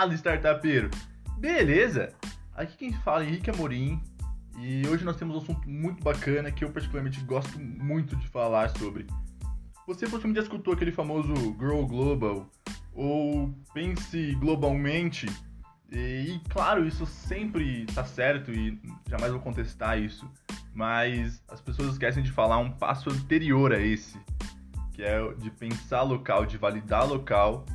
Fala, startupeiro! Beleza? Aqui quem fala é Henrique Amorim e hoje nós temos um assunto muito bacana que eu particularmente gosto muito de falar sobre. Você possivelmente já escutou aquele famoso Grow Global ou Pense Globalmente e, e claro, isso sempre está certo e jamais vou contestar isso, mas as pessoas esquecem de falar um passo anterior a esse, que é de pensar local, de validar local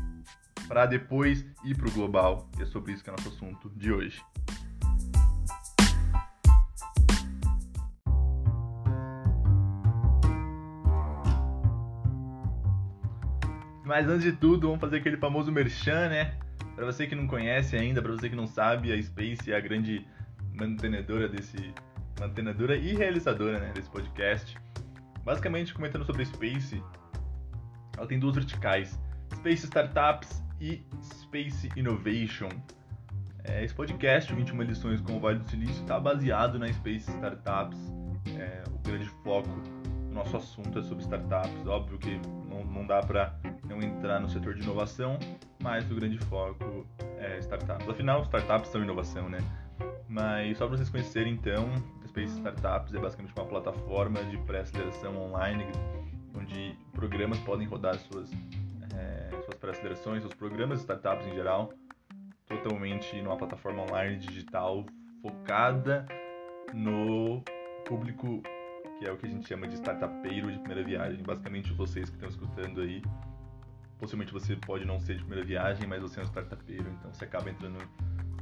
para depois ir para o global. E é sobre isso que é nosso assunto de hoje. Mas antes de tudo, vamos fazer aquele famoso merchan, né? Para você que não conhece ainda, para você que não sabe, a Space é a grande mantenedora desse mantenedora e realizadora, né, desse podcast. Basicamente, comentando sobre a Space, ela tem duas verticais: Space Startups e Space Innovation. É, esse podcast, 21 lições com o Vale do Silício, está baseado na Space Startups. É, o grande foco do nosso assunto é sobre startups. Óbvio que não, não dá para não entrar no setor de inovação, mas o grande foco é startups. Afinal, startups são inovação, né? Mas só para vocês conhecerem, então, Space Startups é basicamente uma plataforma de pré-aceleração online, onde programas podem rodar suas, é, suas pré-acelerações, seus programas de startups em geral, totalmente numa plataforma online digital focada no público que é o que a gente chama de startupeiro de primeira viagem. Basicamente, vocês que estão escutando aí possivelmente você pode não ser de primeira viagem, mas você é um startupeiro, então você acaba entrando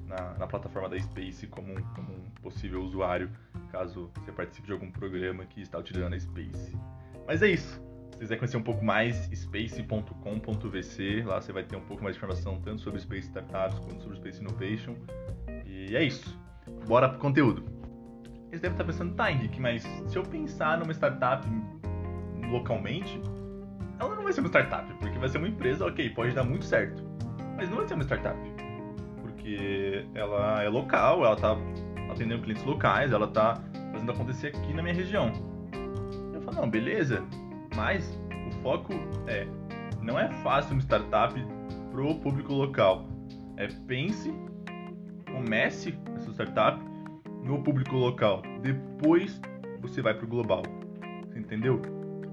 na, na plataforma da Space como como um possível usuário, caso você participe de algum programa que está utilizando a Space. Mas é isso. Se quiser conhecer um pouco mais, space.com.vc, lá você vai ter um pouco mais de informação tanto sobre Space Startups quanto sobre Space Innovation. E é isso. Bora pro conteúdo. Eles devem estar pensando, tá, Henrique, mas se eu pensar numa startup localmente, ela não vai ser uma startup, porque vai ser uma empresa, ok, pode dar muito certo, mas não vai ser uma startup, porque ela é local, ela tá atendendo clientes locais, ela tá fazendo acontecer aqui na minha região. Eu falo, não, beleza, mas o foco é, não é fácil uma startup pro público local. É pense, comece essa startup no público local, depois você vai pro global. Você entendeu?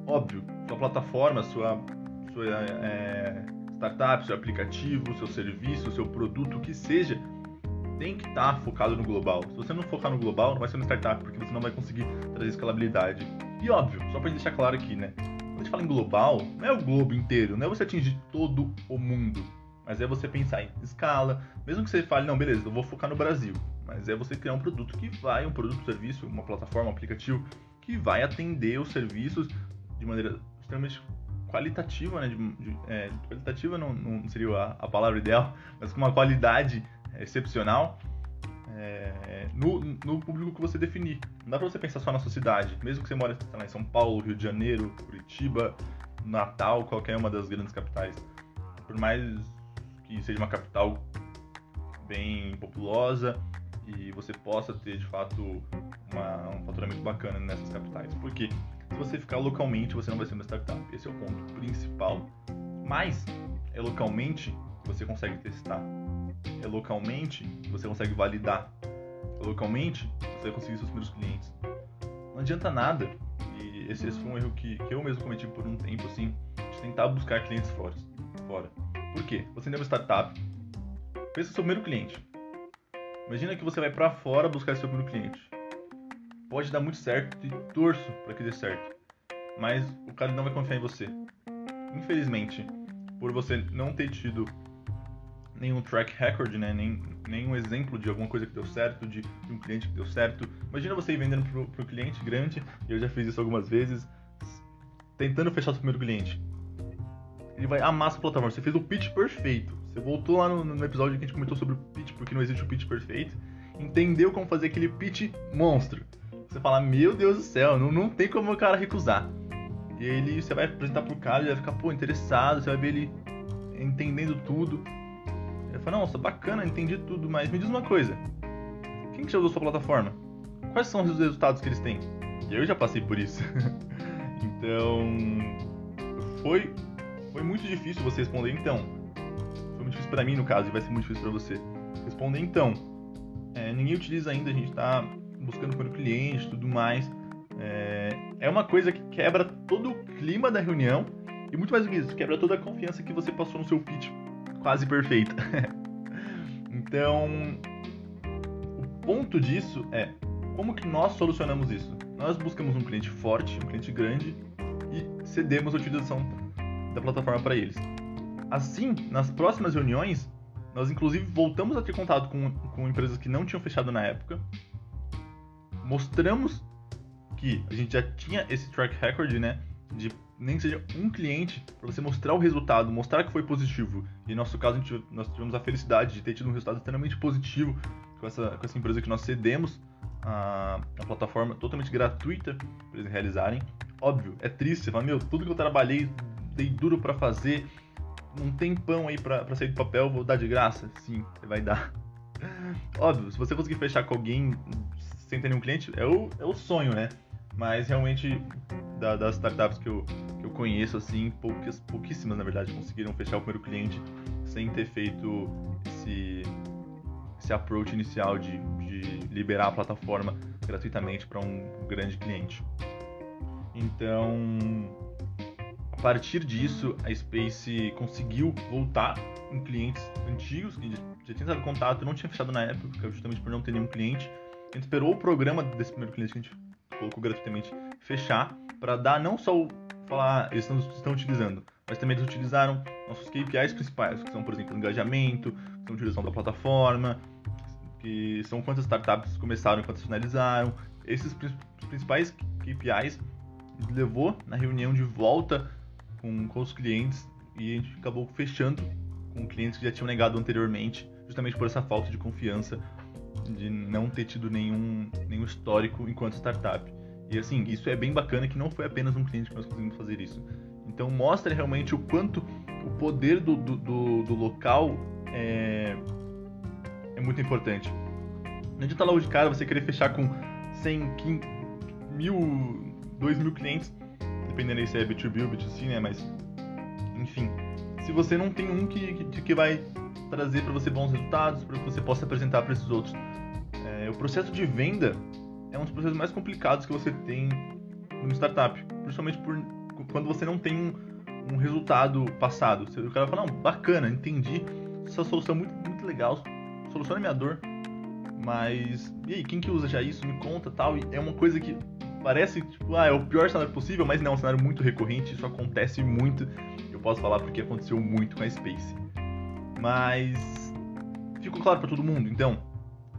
Óbvio, sua plataforma, sua, sua é, startup, seu aplicativo, seu serviço, seu produto, o que seja, tem que estar tá focado no global. Se você não focar no global, não vai ser uma startup, porque você não vai conseguir trazer escalabilidade. E óbvio, só para deixar claro aqui, né? Quando a gente fala em global, não é o globo inteiro, não é você atingir todo o mundo, mas é você pensar em escala. Mesmo que você fale, não, beleza, eu vou focar no Brasil, mas é você criar um produto que vai, um produto, serviço, uma plataforma, um aplicativo que vai atender os serviços de maneira extremamente qualitativa, né? De, de, é, qualitativa não, não seria a, a, palavra ideal, mas com uma qualidade excepcional é, no, no, público que você definir. Não dá pra você pensar só na sua cidade, mesmo que você mora lá, em São Paulo, Rio de Janeiro, Curitiba, Natal, qualquer uma das grandes capitais. Por mais que seja uma capital bem populosa e você possa ter de fato uma, um faturamento bacana nessas capitais. Por quê? Se você ficar localmente, você não vai ser uma startup. Esse é o ponto principal. Mas é localmente que você consegue testar. É localmente você consegue validar. É localmente você vai conseguir seus primeiros clientes. Não adianta nada. E esse, esse foi um erro que, que eu mesmo cometi por um tempo, assim, de tentar buscar clientes fora. fora. Por quê? Você tem uma startup, pensa no seu primeiro cliente. Imagina que você vai para fora buscar seu primeiro cliente pode dar muito certo e torço para que dê certo. Mas o cara não vai confiar em você. Infelizmente, por você não ter tido nenhum track record, né? Nem, nenhum exemplo de alguma coisa que deu certo, de, de um cliente que deu certo. Imagina você ir vendendo pro, pro cliente grande, e eu já fiz isso algumas vezes, tentando fechar seu primeiro cliente. Ele vai amar sua plataforma. Você fez o pitch perfeito. Você voltou lá no, no episódio que a gente comentou sobre o pitch, porque não existe o pitch perfeito. Entendeu como fazer aquele pitch monstro você fala, meu Deus do céu, não, não tem como o cara recusar. E ele, você vai apresentar pro cara, ele vai ficar, pô, interessado, você vai ver ele entendendo tudo. Ele fala, nossa, bacana, entendi tudo, mas me diz uma coisa. Quem que já usou sua plataforma? Quais são os resultados que eles têm? Eu já passei por isso. então, foi, foi muito difícil você responder, então. Foi muito muito difícil para mim no caso e vai ser muito difícil para você responder. Então, é, ninguém utiliza ainda, a gente está buscando para o cliente, tudo mais. É, é uma coisa que quebra todo o clima da reunião e muito mais do que isso, quebra toda a confiança que você passou no seu pitch quase perfeita. então, o ponto disso é como que nós solucionamos isso? Nós buscamos um cliente forte, um cliente grande e cedemos a utilização da plataforma para eles. Assim, nas próximas reuniões, nós inclusive voltamos a ter contato com, com empresas que não tinham fechado na época, mostramos que a gente já tinha esse track record, né, de nem que seja um cliente, para você mostrar o resultado, mostrar que foi positivo. E no nosso caso, gente, nós tivemos a felicidade de ter tido um resultado extremamente positivo com essa, com essa empresa que nós cedemos a, a plataforma totalmente gratuita para eles realizarem. Óbvio, é triste, você fala, meu, tudo que eu trabalhei, dei duro para fazer, não tem pão aí para sair do papel, vou dar de graça? Sim, você vai dar. Óbvio, se você conseguir fechar com alguém sem ter nenhum cliente, é o, é o sonho, né? Mas realmente, da, das startups que eu, que eu conheço, assim, poucas, pouquíssimas, na verdade, conseguiram fechar o primeiro cliente sem ter feito esse, esse approach inicial de, de liberar a plataforma gratuitamente para um grande cliente. Então, a partir disso, a Space conseguiu voltar em clientes antigos que já tinham dado contato, não tinha fechado na época, justamente por não ter nenhum cliente. A gente esperou o programa desse primeiro cliente que a gente colocou gratuitamente fechar para dar não só o falar eles estão, estão utilizando, mas também eles utilizaram nossos KPIs principais, que são, por exemplo, engajamento, que são utilização da plataforma, que são quantas startups começaram e quantas finalizaram. Esses principais KPIs levou na reunião de volta com, com os clientes e a gente acabou fechando com clientes que já tinham negado anteriormente, justamente por essa falta de confiança de não ter tido nenhum, nenhum histórico enquanto startup. E assim, isso é bem bacana que não foi apenas um cliente que nós conseguimos fazer isso. Então mostra realmente o quanto o poder do, do, do, do local é, é muito importante. Não adianta logo de cara você querer fechar com 100, 15, mil, 2 mil clientes, dependendo aí se é B2B ou B2C, né? Mas, enfim, se você não tem um que, que, que vai trazer para você bons resultados, para que você possa apresentar para esses outros. É, o processo de venda é um dos processos mais complicados que você tem no startup, principalmente por quando você não tem um, um resultado passado. O cara fala, não, bacana, entendi, essa solução é muito, muito legal, soluciona minha dor, mas e aí, quem que usa já isso? Me conta tal. E é uma coisa que parece, tipo, ah, é o pior cenário possível, mas não, é um cenário muito recorrente, isso acontece muito. Eu posso falar porque aconteceu muito com a Space. Mas ficou claro para todo mundo, então,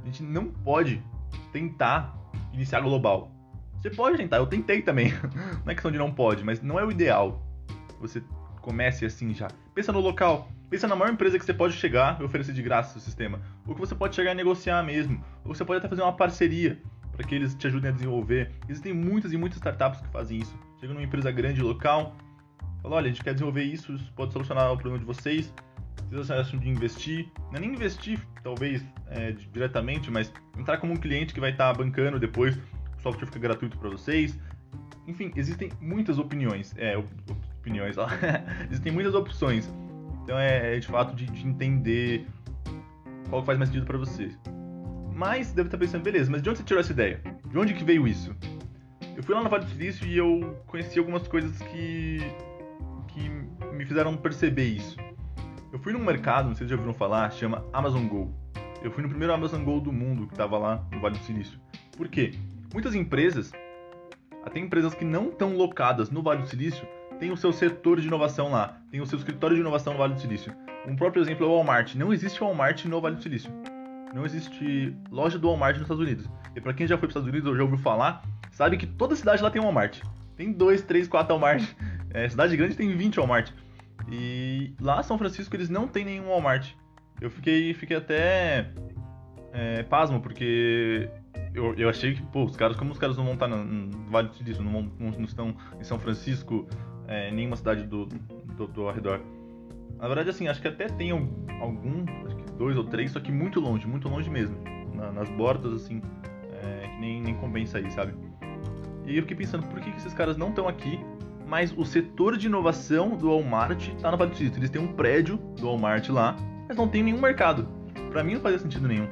a gente não pode tentar iniciar global. Você pode tentar, eu tentei também. não é questão de não pode, mas não é o ideal. Você comece assim já. Pensa no local, pensa na maior empresa que você pode chegar e oferecer de graça o sistema. Ou que você pode chegar a negociar mesmo. Ou você pode até fazer uma parceria para que eles te ajudem a desenvolver. Existem muitas e muitas startups que fazem isso. Chega numa empresa grande local, fala, olha, a gente quer desenvolver isso, isso pode solucionar o problema de vocês. Vocês acham de investir? Não é nem investir, talvez, é, diretamente, mas entrar como um cliente que vai estar tá bancando depois, o software fica gratuito para vocês. Enfim, existem muitas opiniões. É, opiniões, ó. existem muitas opções. Então é, é de fato de, de entender qual faz mais sentido para você. Mas deve estar pensando, beleza, mas de onde você tirou essa ideia? De onde que veio isso? Eu fui lá no Vale do Silício e eu conheci algumas coisas que, que me fizeram perceber isso. Eu fui num mercado, não sei se já ouviram falar, chama Amazon Go. Eu fui no primeiro Amazon Go do mundo que estava lá no Vale do Silício. Por quê? Muitas empresas, até empresas que não estão locadas no Vale do Silício, têm o seu setor de inovação lá, tem o seu escritório de inovação no Vale do Silício. Um próprio exemplo é o Walmart. Não existe Walmart no Vale do Silício. Não existe loja do Walmart nos Estados Unidos. E para quem já foi para os Estados Unidos ou já ouviu falar, sabe que toda cidade lá tem um Walmart. Tem dois, três, quatro Walmart. É, cidade grande tem 20 Walmart. E lá São Francisco eles não tem nenhum Walmart. Eu fiquei, fiquei até é, pasmo, porque eu, eu achei que, pô, os caras, como os caras não vão estar no, no Vale do Silício, não, não, estão em São Francisco, é, nenhuma cidade do, do, do arredor. Na verdade, assim, acho que até tem algum, acho que dois ou três, só que muito longe, muito longe mesmo. Na, nas bordas, assim, é, que nem, nem compensa aí, sabe? E eu fiquei pensando, por que, que esses caras não estão aqui mas o setor de inovação do Walmart está no Vale do Silício. Eles têm um prédio do Walmart lá, mas não tem nenhum mercado. Para mim não fazia sentido nenhum.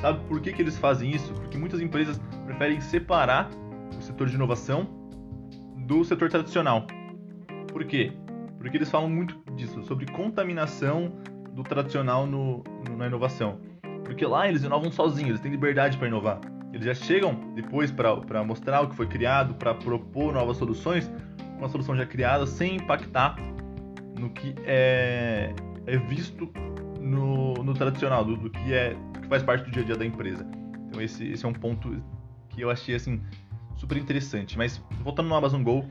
Sabe por que, que eles fazem isso? Porque muitas empresas preferem separar o setor de inovação do setor tradicional. Por quê? Porque eles falam muito disso, sobre contaminação do tradicional no, no, na inovação. Porque lá eles inovam sozinhos, eles têm liberdade para inovar. Eles já chegam depois para mostrar o que foi criado, para propor novas soluções, com a solução já criada, sem impactar no que é, é visto no, no tradicional, do, do, que é do que faz parte do dia a dia da empresa. Então esse, esse é um ponto que eu achei assim super interessante. Mas voltando no Amazon Go,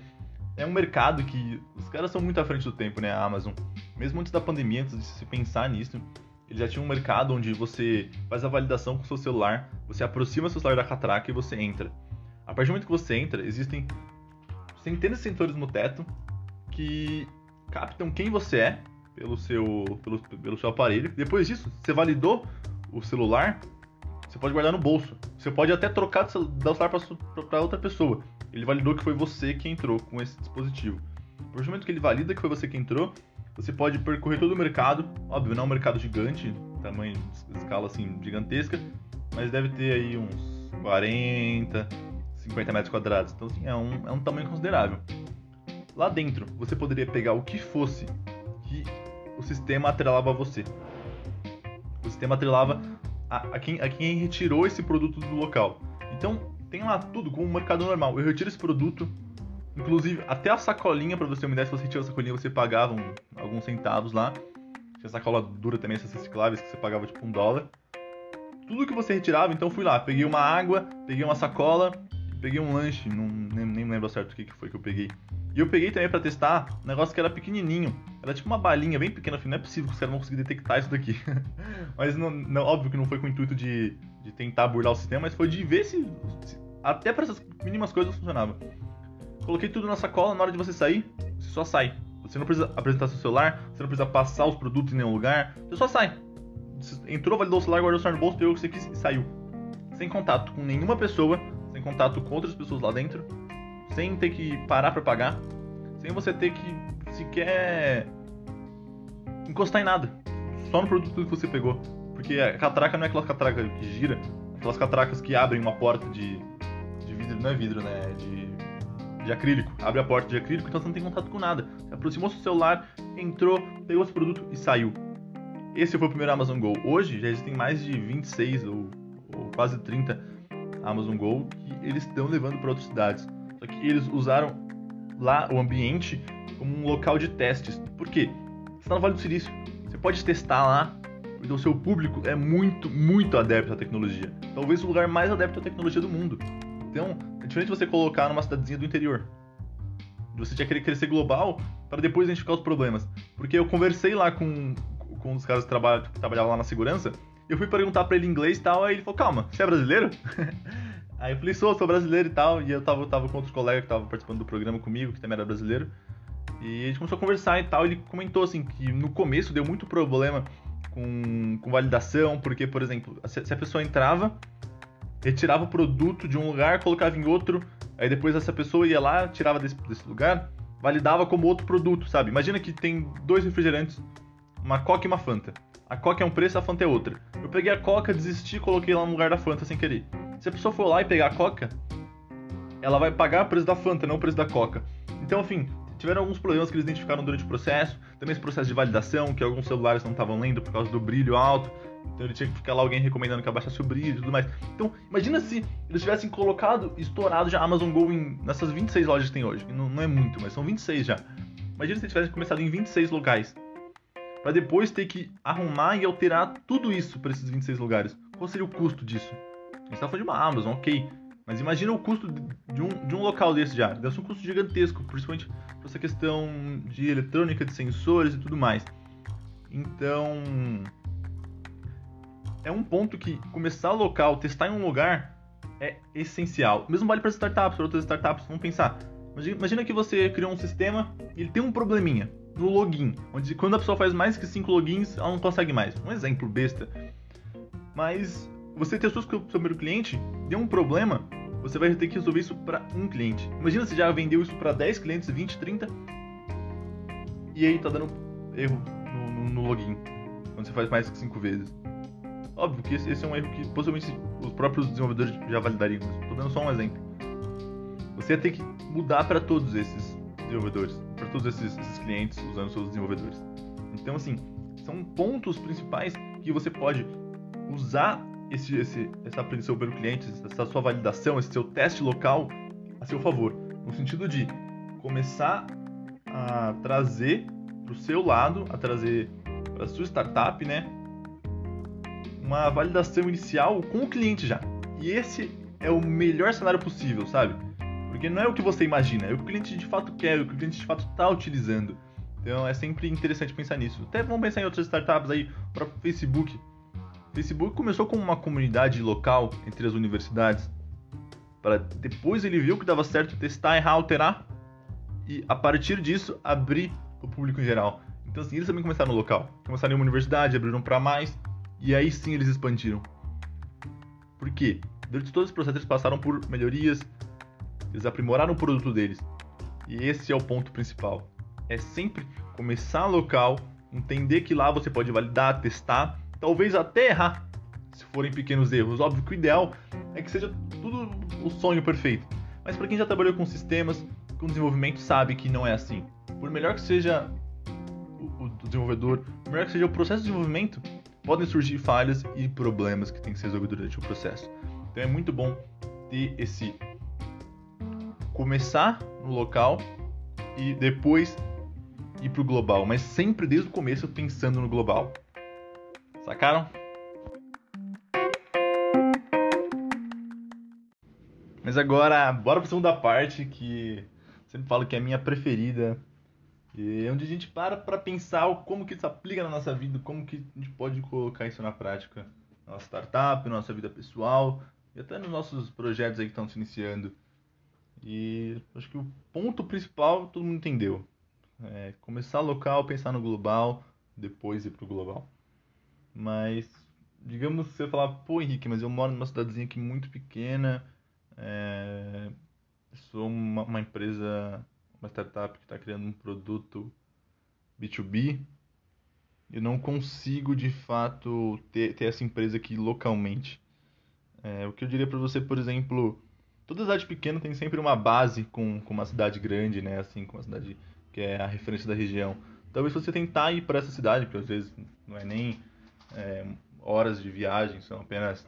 é um mercado que os caras são muito à frente do tempo, né? A Amazon. Mesmo antes da pandemia, antes de se pensar nisso, eles já tinham um mercado onde você faz a validação com o seu celular, você aproxima seu celular da catraca e você entra. A partir do momento que você entra, existem centenas de sensores no teto que captam quem você é pelo seu, pelo, pelo seu aparelho. Depois disso, você validou o celular, você pode guardar no bolso. Você pode até trocar o celular para outra pessoa. Ele validou que foi você que entrou com esse dispositivo. A partir do momento que ele valida que foi você que entrou, você pode percorrer todo o mercado. Óbvio, não é um mercado gigante, tamanho, escala assim, gigantesca, mas deve ter aí uns 40, 50 metros quadrados. Então, assim, é um, é um tamanho considerável. Lá dentro, você poderia pegar o que fosse que o sistema atrelava a você. O sistema atrelava a, a, quem, a quem retirou esse produto do local. Então, tem lá tudo como um mercado normal. Eu retiro esse produto, inclusive até a sacolinha, para você uma ideia, se você retira a sacolinha, você pagava um, alguns centavos lá. Tinha sacola dura também, essas recicláveis, que você pagava tipo um dólar. Tudo que você retirava, então fui lá, peguei uma água, peguei uma sacola, peguei um lanche, não, nem, nem lembro certo o que, que foi que eu peguei. E eu peguei também para testar um negócio que era pequenininho. Era tipo uma balinha bem pequena, não é possível que os caras vão conseguir detectar isso daqui. mas não, não, óbvio que não foi com o intuito de, de tentar burlar o sistema, mas foi de ver se, se até para essas mínimas coisas funcionava. Coloquei tudo na sacola, na hora de você sair, você só sai. Você não precisa apresentar seu celular, você não precisa passar os produtos em nenhum lugar, você só sai. Entrou, validou o celular, guardou o celular no bolso, pegou o que você quis e saiu. Sem contato com nenhuma pessoa, sem contato com outras pessoas lá dentro, sem ter que parar para pagar, sem você ter que sequer encostar em nada. Só no produto que você pegou. Porque a catraca não é aquela catraca que gira, aquelas catracas que abrem uma porta de, de vidro, não é vidro, né? É de, de acrílico. Abre a porta de acrílico, então você não tem contato com nada. Você aproximou seu celular, entrou, pegou esse produto e saiu. Esse foi o primeiro Amazon Go. Hoje já existem mais de 26 ou, ou quase 30 Amazon Go eles estão levando para outras cidades. Só que eles usaram lá o ambiente como um local de testes. Por quê? Você está no Vale do Silício. Você pode testar lá, porque o seu público é muito, muito adepto à tecnologia. Talvez o lugar mais adepto à tecnologia do mundo. Então, é diferente você colocar numa cidadezinha do interior. Você tinha que crescer global para depois identificar os problemas. Porque eu conversei lá com, com um dos caras que, trabalha, que trabalhava lá na segurança, eu fui perguntar para ele em inglês e tal, aí ele falou, calma, você é brasileiro? Aí eu falei, sou, sou brasileiro e tal. E eu tava, tava com outros colegas que estavam participando do programa comigo, que também era brasileiro. E a gente começou a conversar e tal. Ele comentou assim que no começo deu muito problema com, com validação, porque, por exemplo, se, se a pessoa entrava, retirava o produto de um lugar, colocava em outro, aí depois essa pessoa ia lá, tirava desse, desse lugar, validava como outro produto, sabe? Imagina que tem dois refrigerantes, uma Coca e uma Fanta. A Coca é um preço, a Fanta é outra. Eu peguei a Coca, desisti e coloquei lá no lugar da Fanta sem querer. Se a pessoa for lá e pegar a Coca, ela vai pagar o preço da Fanta, não o preço da Coca. Então, enfim, tiveram alguns problemas que eles identificaram durante o processo. Também esse processo de validação, que alguns celulares não estavam lendo por causa do brilho alto. Então ele tinha que ficar lá alguém recomendando que abaixasse o brilho e tudo mais. Então, imagina se eles tivessem colocado, estourado já Amazon Go em, nessas 26 lojas que tem hoje. Não, não é muito, mas são 26 já. Imagina se eles tivessem começado em 26 locais. para depois ter que arrumar e alterar tudo isso para esses 26 lugares. Qual seria o custo disso? A gente tá falando de uma Amazon, ok. Mas imagina o custo de um, de um local desse já. Deve ser um custo gigantesco, principalmente por essa questão de eletrônica, de sensores e tudo mais. Então. É um ponto que começar local, testar em um lugar, é essencial. Mesmo vale para startups, para outras startups. Vamos pensar. Imagina que você criou um sistema e ele tem um probleminha no login, onde quando a pessoa faz mais que 5 logins, ela não consegue mais. Um exemplo besta. Mas você testou seu primeiro cliente, deu um problema, você vai ter que resolver isso para um cliente. Imagina se já vendeu isso para 10 clientes, 20, 30, e aí tá dando erro no, no, no login. quando você faz mais que cinco vezes. Óbvio que esse, esse é um erro que possivelmente os próprios desenvolvedores já validariam. Estou dando só um exemplo. Você ia ter que mudar para todos esses desenvolvedores, para todos esses, esses clientes usando seus desenvolvedores. Então, assim, são pontos principais que você pode usar esse, esse, essa apreensão pelo cliente, essa sua validação, esse seu teste local a seu favor. No sentido de começar a trazer para o seu lado, a trazer para a sua startup, né? Uma validação inicial com o cliente já. E esse é o melhor cenário possível, sabe? Porque não é o que você imagina, é o que o cliente de fato quer, é o que o cliente de fato está utilizando. Então é sempre interessante pensar nisso. Até vamos pensar em outras startups aí, o próprio Facebook. Facebook começou com uma comunidade local entre as universidades, para depois ele viu que dava certo testar, errar, alterar e a partir disso abrir o público em geral. Então assim, eles também começaram no local. Começaram em uma universidade, abriram para mais e aí sim eles expandiram. Por quê? Durante todo esse processo eles passaram por melhorias, eles aprimoraram o produto deles. E esse é o ponto principal. É sempre começar local, entender que lá você pode validar, testar, talvez até errar, se forem pequenos erros. Óbvio que o ideal é que seja tudo o sonho perfeito. Mas para quem já trabalhou com sistemas, com desenvolvimento, sabe que não é assim. Por melhor que seja o, desenvolvedor, por melhor que seja o processo de desenvolvimento, podem surgir falhas e problemas que tem que ser resolvidos durante o processo. Então é muito bom ter esse começar no local e depois ir para o global, mas sempre desde o começo pensando no global. Sacaram? Mas agora, bora para segunda parte que sempre falo que é a minha preferida. E é onde a gente para para pensar como que isso aplica na nossa vida, como que a gente pode colocar isso na prática na nossa startup, na nossa vida pessoal e até nos nossos projetos aí que estão se iniciando. E acho que o ponto principal todo mundo entendeu. É começar local, pensar no global, depois ir pro global. Mas, digamos você falar, pô Henrique, mas eu moro numa cidadezinha aqui muito pequena, é, sou uma, uma empresa, uma startup que está criando um produto B2B, eu não consigo de fato ter, ter essa empresa aqui localmente. É, o que eu diria para você, por exemplo, toda cidade pequena tem sempre uma base com, com uma cidade grande, né? Assim, com uma cidade que é a referência da região. Talvez você tentar ir para essa cidade, que às vezes não é nem é, horas de viagem, são apenas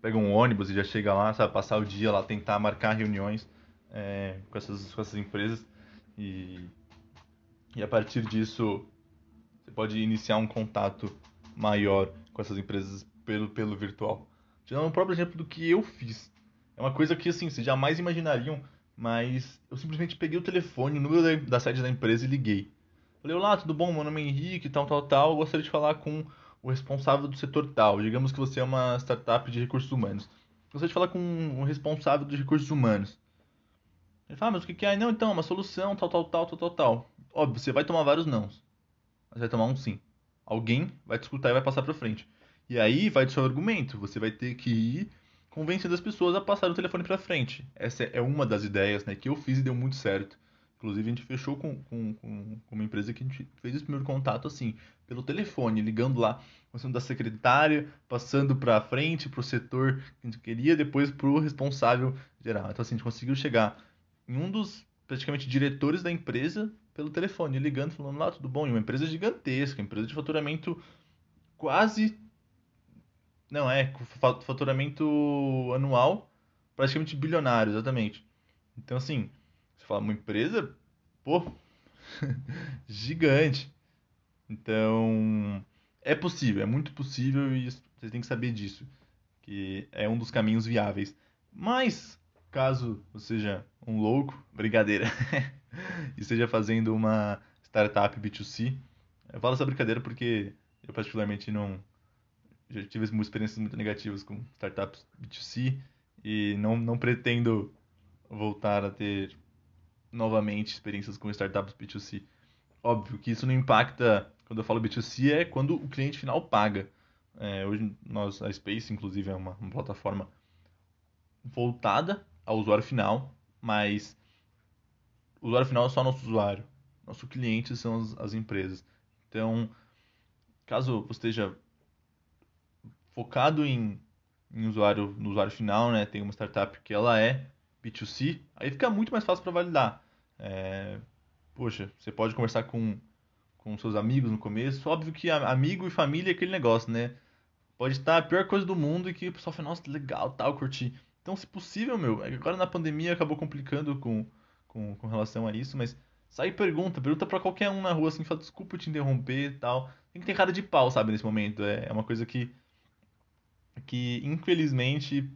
pega um ônibus e já chega lá, sabe, passar o dia lá, tentar marcar reuniões é, com, essas, com essas empresas e, e a partir disso você pode iniciar um contato maior com essas empresas pelo, pelo virtual. Te dando um próprio exemplo do que eu fiz. É uma coisa que, assim, vocês jamais imaginariam, mas eu simplesmente peguei o telefone, o número da, da sede da empresa e liguei. Falei, olá, tudo bom? Meu nome é Henrique, tal, tal, tal. Eu gostaria de falar com o responsável do setor tal. Digamos que você é uma startup de recursos humanos. Gostaria de falar com o responsável dos recursos humanos. Ele fala, ah, mas o que é? Não, então, uma solução, tal, tal, tal, tal, tal, tal. Óbvio, você vai tomar vários nãos. Mas vai tomar um sim. Alguém vai te escutar e vai passar pra frente. E aí vai do seu argumento. Você vai ter que ir convencendo as pessoas a passar o telefone para frente. Essa é uma das ideias né, que eu fiz e deu muito certo. Inclusive, a gente fechou com, com, com, uma empresa que a gente fez esse primeiro contato assim, pelo telefone, ligando lá, começando da secretária, passando para frente, para o setor que a gente queria, depois para o responsável geral. Então, assim, a gente conseguiu chegar em um dos, praticamente, diretores da empresa pelo telefone, ligando, falando lá, tudo bom? E uma empresa gigantesca, empresa de faturamento quase não, é, faturamento anual praticamente bilionário, exatamente. Então, assim, você fala uma empresa, pô, gigante. Então, é possível, é muito possível e vocês têm que saber disso, que é um dos caminhos viáveis. Mas, caso você seja um louco, brincadeira, e esteja fazendo uma startup B2C, eu falo essa brincadeira porque eu particularmente não já tive experiências muito negativas com startups B2C e não, não pretendo voltar a ter novamente experiências com startups B2C. Óbvio que isso não impacta, quando eu falo B2C, é quando o cliente final paga. É, hoje nós, a Space, inclusive, é uma, uma plataforma voltada ao usuário final, mas o usuário final é só nosso usuário. Nosso cliente são as, as empresas. Então, caso você esteja focado em, em usuário, no usuário final, né? Tem uma startup que ela é B2C, aí fica muito mais fácil para validar. É, poxa, você pode conversar com, com seus amigos no começo. Óbvio que amigo e família é aquele negócio, né? Pode estar a pior coisa do mundo e que o pessoal fala, nossa, legal, tal, curti. Então, se possível, meu, agora na pandemia acabou complicando com, com, com relação a isso, mas sai e pergunta, pergunta para qualquer um na rua assim, fala, desculpa te interromper e tal. Tem que ter cara de pau, sabe, nesse momento. É, é uma coisa que, que infelizmente,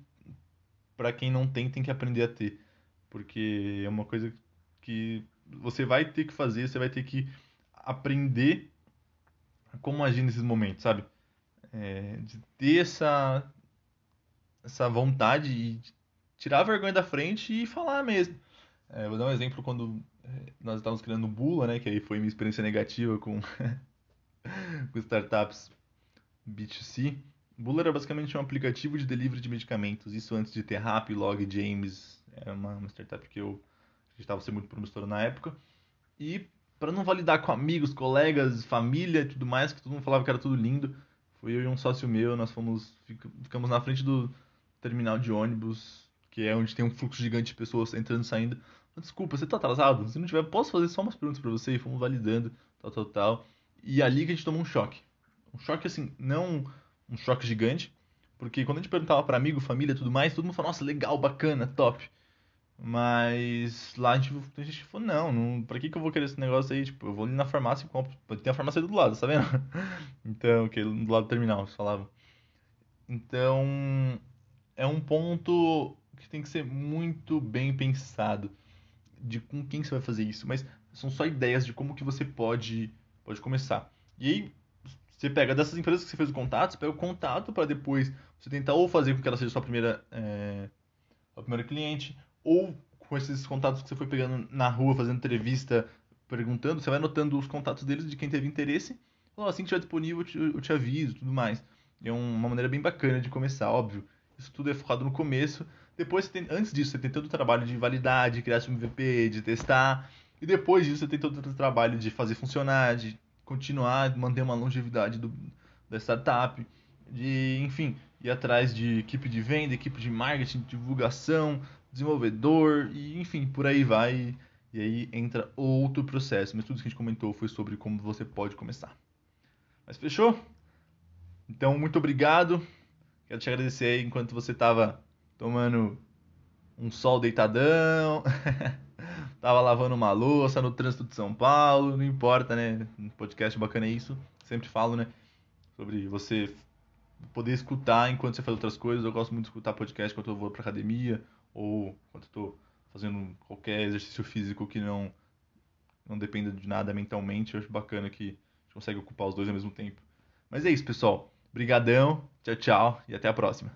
para quem não tem, tem que aprender a ter. Porque é uma coisa que você vai ter que fazer, você vai ter que aprender como agir nesses momentos, sabe? É, de ter essa, essa vontade e tirar a vergonha da frente e falar mesmo. É, vou dar um exemplo quando é, nós estávamos criando Bula, né? Que aí foi minha experiência negativa com, com startups B2C. Bula era basicamente um aplicativo de delivery de medicamentos. Isso antes de ter Rap, Log, James. Era uma, uma startup que eu estava sendo muito promissora na época. E para não validar com amigos, colegas, família e tudo mais, que todo mundo falava que era tudo lindo, foi eu e um sócio meu, nós fomos ficamos na frente do terminal de ônibus, que é onde tem um fluxo gigante de pessoas entrando e saindo. Desculpa, você tá atrasado? Se não tiver, posso fazer só umas perguntas para você? E fomos validando, tal, tal, tal. E ali que a gente tomou um choque. Um choque, assim, não um choque gigante, porque quando a gente perguntava para amigo, família tudo mais, todo mundo falava, nossa, legal, bacana, top. Mas lá a gente, a gente falou, não, não, pra que, que eu vou querer esse negócio aí? Tipo, eu vou ali na farmácia e compro. Tem a farmácia do lado, tá vendo? Então, que do lado do terminal, eles falavam. Então, é um ponto que tem que ser muito bem pensado de com quem você vai fazer isso, mas são só ideias de como que você pode pode começar. E aí você pega dessas empresas que você fez o contato, você pega o contato para depois você tentar ou fazer com que ela seja sua primeira é, sua primeira cliente, ou com esses contatos que você foi pegando na rua, fazendo entrevista, perguntando, você vai anotando os contatos deles de quem teve interesse. Falou, assim que estiver disponível, eu te, eu te aviso tudo mais. É uma maneira bem bacana de começar, óbvio. Isso tudo é focado no começo. Depois, tem, antes disso, você tem todo o trabalho de validar, de criar seu MVP, de testar. E depois disso, você tem todo o trabalho de fazer funcionar, de continuar, manter uma longevidade do, da startup, de, enfim, ir atrás de equipe de venda, equipe de marketing, divulgação, desenvolvedor, e enfim, por aí vai. E aí entra outro processo. Mas tudo que a gente comentou foi sobre como você pode começar. Mas fechou? Então, muito obrigado. Quero te agradecer aí enquanto você estava tomando um sol deitadão, tava lavando uma louça no trânsito de São Paulo, não importa, né? Um podcast bacana é isso. Sempre falo, né? Sobre você poder escutar enquanto você faz outras coisas. Eu gosto muito de escutar podcast enquanto eu vou pra academia ou quando estou fazendo qualquer exercício físico que não não dependa de nada mentalmente. Eu acho bacana que a gente consegue ocupar os dois ao mesmo tempo. Mas é isso, pessoal. Brigadão, tchau, tchau e até a próxima.